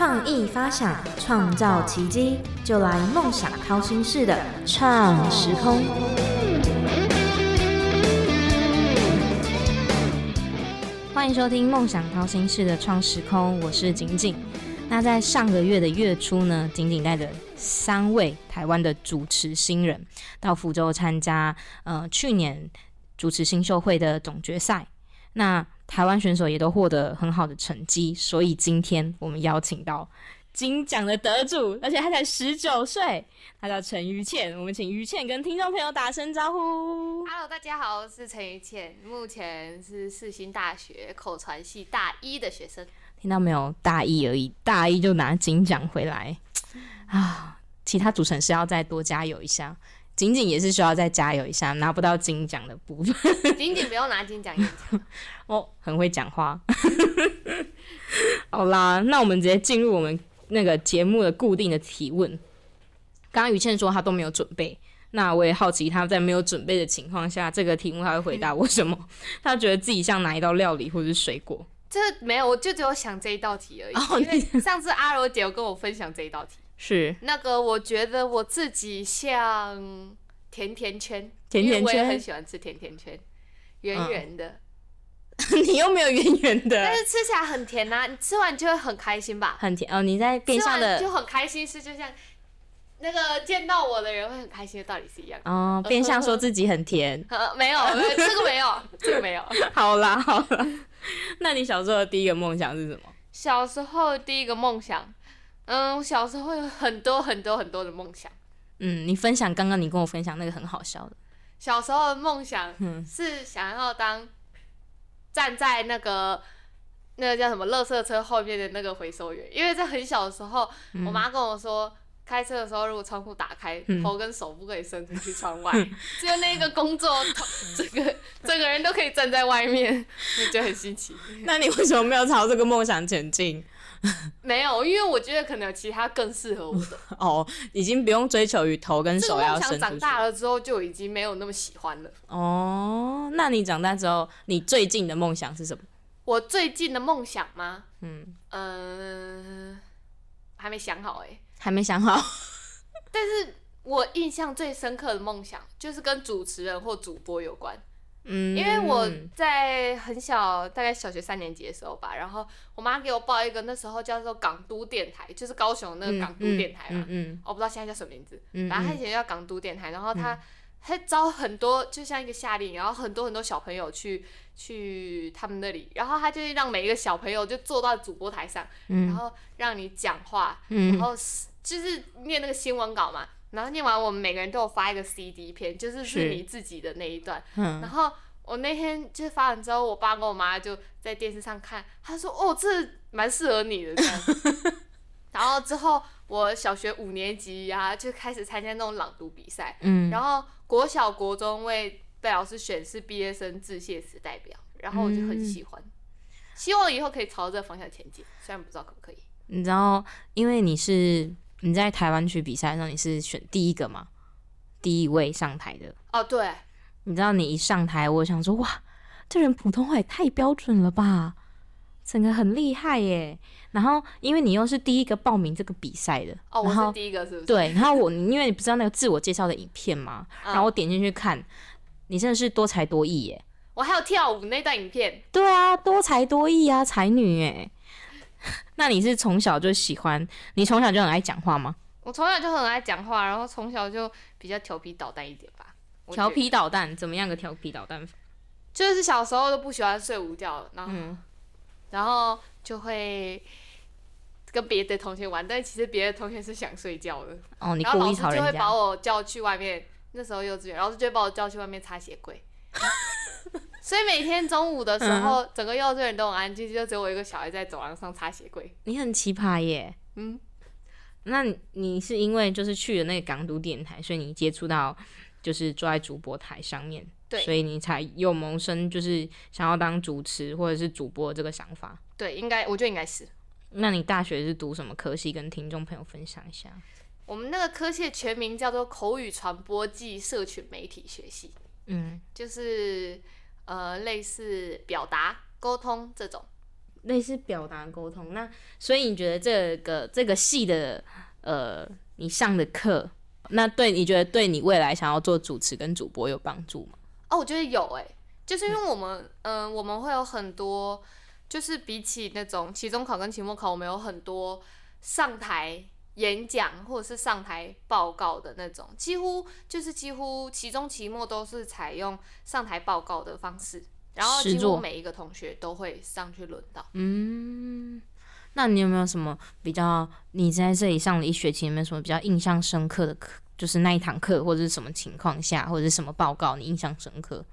创意发想，创造奇迹，就来梦想掏心式的创时空。欢迎收听梦想掏心式的创时空，我是景景。那在上个月的月初呢，景景带着三位台湾的主持新人到福州参加呃去年主持新秀会的总决赛。那台湾选手也都获得很好的成绩，所以今天我们邀请到金奖的得主，而且他才十九岁，他叫陈于倩。我们请于倩跟听众朋友打声招呼。Hello，大家好，我是陈于倩，目前是世新大学口传系大一的学生。听到没有？大一而已，大一就拿金奖回来啊！其他主持人是要再多加油一下，仅仅也是需要再加油一下，拿不到金奖的部分。仅仅不用拿金奖演讲，哦，很会讲话。好啦，那我们直接进入我们那个节目的固定的提问。刚刚于倩说她都没有准备，那我也好奇她在没有准备的情况下，这个题目她会回答我什么？她觉得自己像哪一道料理或者是水果？这没有，我就只有想这一道题而已。哦因为上次阿柔姐有跟我分享这一道题，是那个我觉得我自己像甜甜圈，甜甜圈我也圈很喜欢吃甜甜圈，圆圆的，你又没有圆圆的但，是吃起来很甜呐、你吃完就会很开心吧？很甜哦。你在变相的就很开心，是就像那个见到我的人会很开心的道理是一样的。哦，变相说自己很甜。呃，没有这个没有，这个没有。好啦好啦，那你小时候的第一个梦想是什么？小时候第一个梦想，嗯，我小时候有很多很多很多的梦想。嗯，你分享刚刚你跟我分享那个很好笑的。小时候的梦想嗯是想要当站在那个那个叫什么垃圾车后面的那个回收员，因为在很小的时候，我妈跟我说。开车的时候，如果窗户打开，嗯头跟手不可以伸出去窗外，只有那个工作，头整个整个人都可以站在外面，我觉得很新奇。那你为什么没有朝这个梦想前进？没有，因为我觉得可能有其他更适合我的。哦，已经不用追求于头跟这个手要伸出去。大了之后就已经没有那么喜欢了。哦，那你长大之后，你最近的梦想是什么？我最近的梦想吗？嗯，嗯、还没想好哎。还没想好。但是我印象最深刻的梦想就是跟主持人或主播有关，嗯，因为我在很小，大概小学三年级的时候吧，然后我妈给我报一个那时候叫做港都电台，就是高雄那个港都电台嘛，嗯嗯。我不知道现在叫什么名字，嗯，反正他以前叫港都电台，然后他他招很多，就像一个夏令营，然后很多很多小朋友去去他们那里，然后他就让每一个小朋友就坐到主播台上，嗯。然后让你讲话，嗯。然后就是念那个新闻稿嘛，然后念完我们每个人都有发一个 CD 片，就是是是。你自己的那一段，嗯。然后我那天就是发完之后，我爸跟我妈就在电视上看，他说哦，这蛮适合你的这样。然后之后我小学五年级呀、就开始参加那种朗读比赛，嗯，然后国小国中为被老师选是毕业生致谢词代表，然后我就嗯。很喜欢，希望以后可以朝这个方向前进，虽然不知道可不可以。你知道，因为你是你在台湾区比赛的时候，你是选第一个吗，第一位上台的。哦，对，你知道，你一上台，我想说，哇，这人普通话也太标准了吧，整个很厉害耶。然后，因为你又是第一个报名这个比赛的，哦，我是第一个，是不是？对，然后我因为你不知道那个自我介绍的影片嘛，嗯然后我点进去看，你真的是多才多艺耶。我还有跳舞那段影片，对啊，多才多艺啊，才女哎。那你是从小就喜欢？你从小就很爱讲话吗？我从小就很爱讲话，然后从小就比较调皮捣蛋一点吧。调皮捣蛋，怎么样个调皮捣蛋法？就是小时候都不喜欢睡午觉，然后、嗯然后就会跟别的同学玩，但其实别的同学是想睡觉的，哦，你然后老师。就会把我叫去外面。那时候幼稚园，老师就会把我叫去外面擦鞋柜。所以每天中午的时候，整个幼稚园都很安静，就只有我一个小孩在走廊上擦鞋柜。你很奇葩耶。嗯，那你你是因为就是去了那个港都电台，所以你接触到就是坐在主播台上面，对所以你才有萌生就是想要当主持或者是主播这个想法。对，应该我觉得应该是。那你大学是读什么科系？跟听众朋友分享一下。我们那个科系的全名叫做口语传播暨社群媒体学系，嗯，就是呃类似表达、沟通这种。类似表达沟通。那所以你觉得这个这个系的呃，你上的课，那对你觉得对你未来想要做主持跟主播有帮助吗？哦，我觉得有诶、就是因为我们，嗯、我们会有很多，就是比起那种期中考跟期末考，我们有很多上台演讲或者是上台报告的那种，几乎就是几乎期中、期末都是采用上台报告的方式，然后几乎每一个同学都会上去轮到。嗯，那你有没有什么比较你在这里上了一学期有没有什么比较印象深刻的课？就是那一堂课或者是什么情况下，或者是什么报告你印象深刻？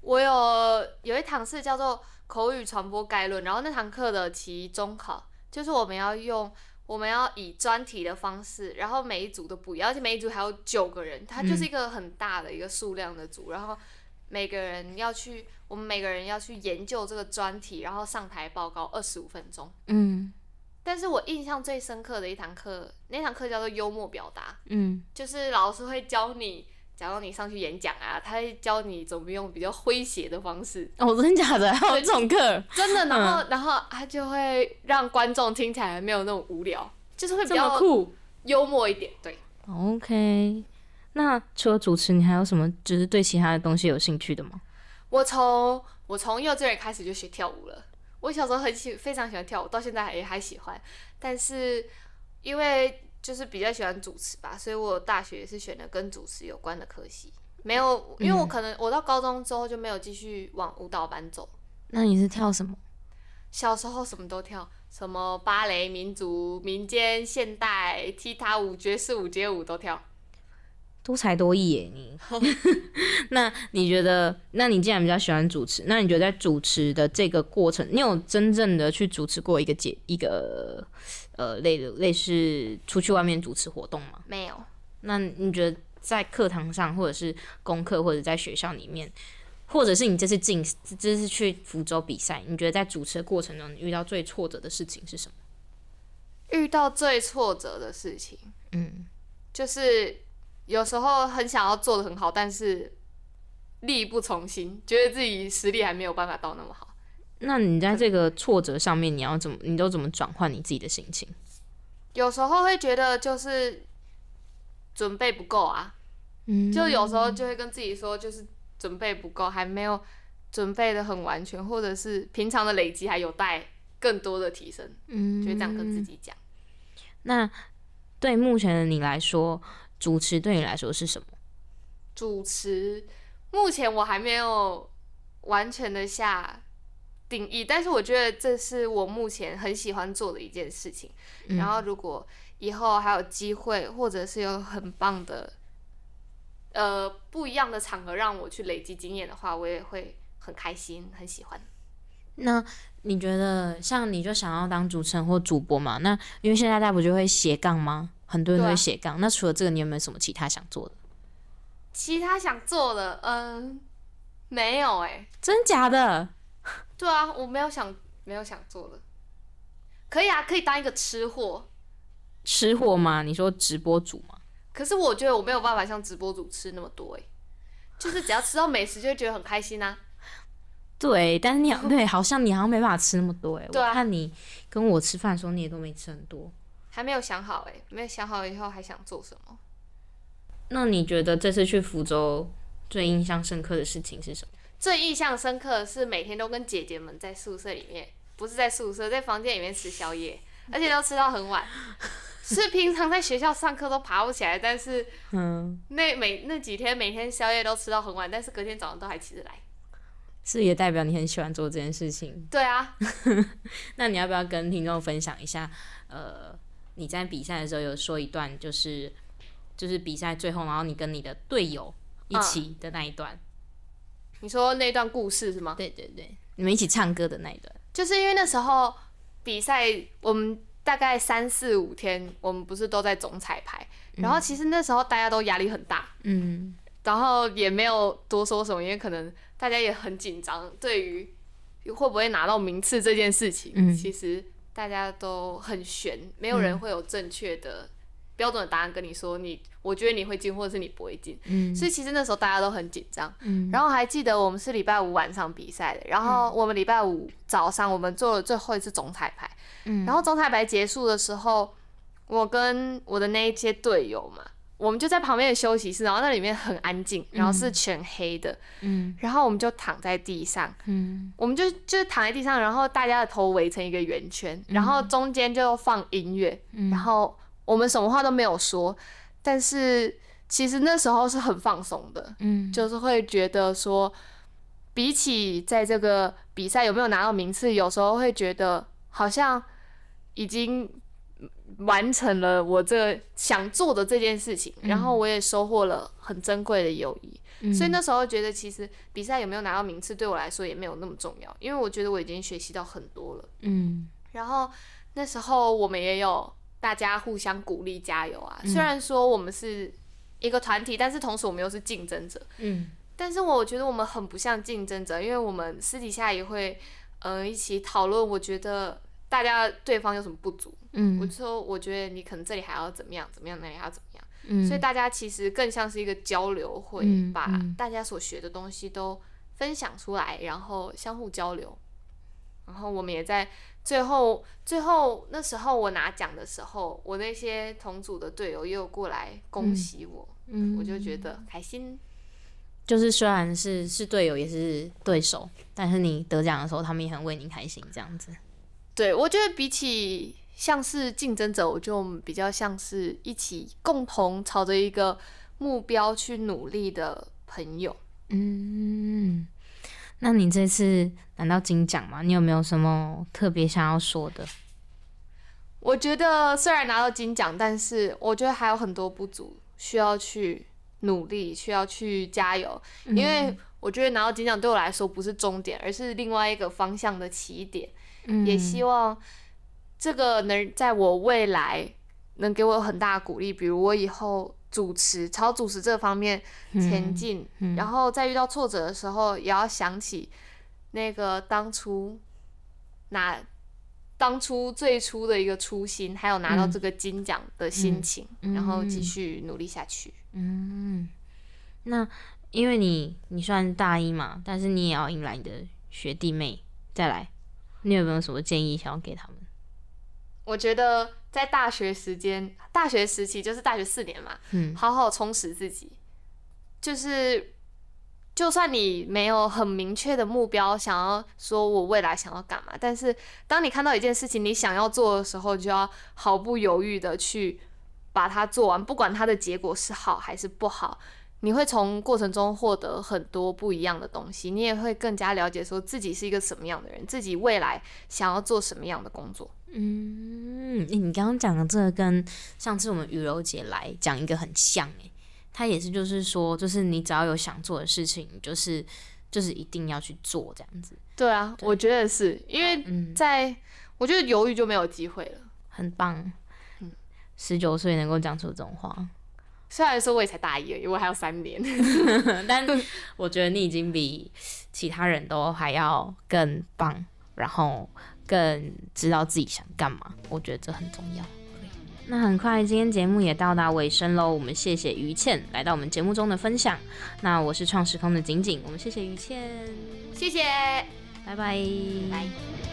我有有一堂是叫做口语传播概论，然后那堂课的期中考就是我们要用我们要以专题的方式，然后每一组都不一样，而且每一组还有九个人，它就是一个很大的一个数量的组，然后每个人要去，我们每个人要去研究这个专题，然后上台报告二十五分钟。嗯但是我印象最深刻的一堂课，那堂课叫做幽默表达，嗯就是老师会教你，假如你上去演讲啊，他会教你怎么用比较诙谐的方式，哦，真的假的？还有这种课？真的，然后、然后他就会让观众听起来没有那种无聊，就是会比较酷幽默一点。对，？OK。那除了主持，你还有什么就是对其他的东西有兴趣的吗？我从我从幼稚园开始就学跳舞了。我小时候很喜非常喜欢跳舞，到现在也还喜欢。但是因为就是比较喜欢主持吧，所以我大学也是选的跟主持有关的科系。没有，因为我可能我到高中之后就没有继续往舞蹈班走。那你是跳什么？小时候什么都跳，什么芭蕾、民族、民间、现代、踢踏舞、爵士舞、街舞都跳。多才多艺耶你。那你觉得，那你既然比较喜欢主持，那你觉得在主持的这个过程，你有真正的去主持过一个节一个呃类的类似出去外面主持活动吗？没有，那你觉得在课堂上，或者是功课，或者在学校里面，或者是你这次进这次去福州比赛，你觉得在主持的过程中，你遇到最挫折的事情是什么？遇到最挫折的事情嗯，就是有时候很想要做的很好，但是力不从心，觉得自己实力还没有办法到那么好。那你在这个挫折上面，你要怎么，你都怎么转换你自己的心情？有时候会觉得就是准备不够啊，嗯就有时候就会跟自己说，就是准备不够，还没有准备的很完全，或者是平常的累积还有待更多的提升，嗯就会这样跟自己讲。那对目前的你来说，主持对你来说是什么？主持目前我还没有完全的下定义，但是我觉得这是我目前很喜欢做的一件事情。然后如果以后还有机会，或者是有很棒的呃不一样的场合让我去累积经验的话，我也会很开心，很喜欢。那你觉得，像你就想要当主持人或主播嘛？那因为现在大家不就会斜杠吗？很多人都会斜杠。那除了这个，你有没有什么其他想做的？其他想做的，嗯，没有哎、真假的？对啊，我没有想没有想做的。可以啊，可以当一个吃货，吃货吗？你说直播主吗？可是我觉得我没有办法像直播主吃那么多哎、就是只要吃到美食就会觉得很开心啊。对，但是你好对，好像你好像没办法吃那么多哎。对啊我看你跟我吃饭的时候，你也都没吃很多。还没有想好哎、没有想好以后还想做什么。那你觉得这次去福州最印象深刻的事情是什么？最印象深刻的是每天都跟姐姐们在宿舍里面，不是在宿舍，在房间里面吃宵夜，而且都吃到很晚。是平常在学校上课都爬不起来，但是嗯，那每那几天每天宵夜都吃到很晚，但是隔天早上都还起得来。是也代表你很喜欢做这件事情。对啊，那你要不要跟听众分享一下？呃，你在比赛的时候有说一段，就是就是比赛最后，然后你跟你的队友一起的那一段。你说那段故事是吗？对对对，你们一起唱歌的那一段。就是因为那时候比赛，我们大概三四五天，我们不是都在总彩排，然后其实那时候大家都压力很大，嗯然后也没有多说什么，因为可能大家也很紧张，对于会不会拿到名次这件事情，嗯其实大家都很悬，没有人会有正确的标准的答案跟你说，你我觉得你会进，或者是你不会进。嗯所以其实那时候大家都很紧张。嗯然后还记得我们是礼拜五晚上比赛的，然后我们礼拜五早上我们做了最后一次总彩排，嗯然后总彩排结束的时候，我跟我的那一些队友嘛，我们就在旁边的休息室，然后那里面很安静，然后是全黑的，嗯。然后我们就躺在地上，嗯。我们就就是躺在地上，然后大家的头围成一个圆圈，然后中间就放音乐，嗯。然后我们什么话都没有说，但是其实那时候是很放松的，嗯。就是会觉得说，比起在这个比赛有没有拿到名次，有时候会觉得好像已经完成了我这想做的这件事情，然后我也收获了很珍贵的友谊。嗯所以那时候觉得，其实比赛有没有拿到名次对我来说也没有那么重要，因为我觉得我已经学习到很多了。嗯然后那时候我们也有大家互相鼓励加油啊。虽然说我们是一个团体，但是同时我们又是竞争者。嗯但是我觉得我们很不像竞争者，因为我们私底下也会呃一起讨论。我觉得大家对方有什么不足，我嗯就说我觉得你可能这里还要怎么样怎么样，那里还要怎么样。嗯所以大家其实更像是一个交流会，嗯把嗯大家所学的东西都分享出来，然后相互交流。然后我们也在最后最后那时候我拿奖的时候，我那些同组的队友也有过来恭喜我，嗯我就觉得开心。就是虽然是是队友也是对手，但是你得奖的时候，他们也很为你开心，这样子。对我觉得比起像是竞争者，我觉得我们比较像是一起共同朝着一个目标去努力的朋友。嗯，那你这次拿到金奖吗？你有没有什么特别想要说的？我觉得虽然拿到金奖，但是我觉得还有很多不足，需要去努力，需要去加油。因为我觉得拿到金奖对我来说不是终点，而是另外一个方向的起点。嗯。也希望这个能在我未来能给我很大的鼓励，比如我以后主持朝主持这方面前进，然后在遇到挫折的时候，也要想起那个当初拿当初最初的一个初心，还有拿到这个金奖的心情，然后继续努力下去。嗯，那因为你你算大一嘛，但是你也要迎来你的学弟妹再来，你有没有什么建议想要给他们？我觉得在大学时间，大学时期就是大学四年嘛，嗯好好充实自己。就是，就算你没有很明确的目标，想要说我未来想要干嘛，但是当你看到一件事情你想要做的时候，就要毫不犹豫的去把它做完，不管它的结果是好还是不好。你会从过程中获得很多不一样的东西，你也会更加了解说自己是一个什么样的人，自己未来想要做什么样的工作。嗯，你刚刚讲的这个跟上次我们雨柔姐来讲一个很像诶，她也是就是说，就是你只要有想做的事情，就是就是一定要去做这样子。对啊，我觉得是因为嗯，在我觉得犹豫就没有机会了。很棒。嗯十九岁能够讲出这种话，虽然说我也才大一因为，我还有三年。但我觉得你已经比其他人都还要更棒，然后更知道自己想干嘛。我觉得这很重要。那很快，今天节目也到达尾声喽。我们谢谢于倩来到我们节目中的分享。那我是创时空的景景，我们谢谢于倩，谢谢，拜拜。拜。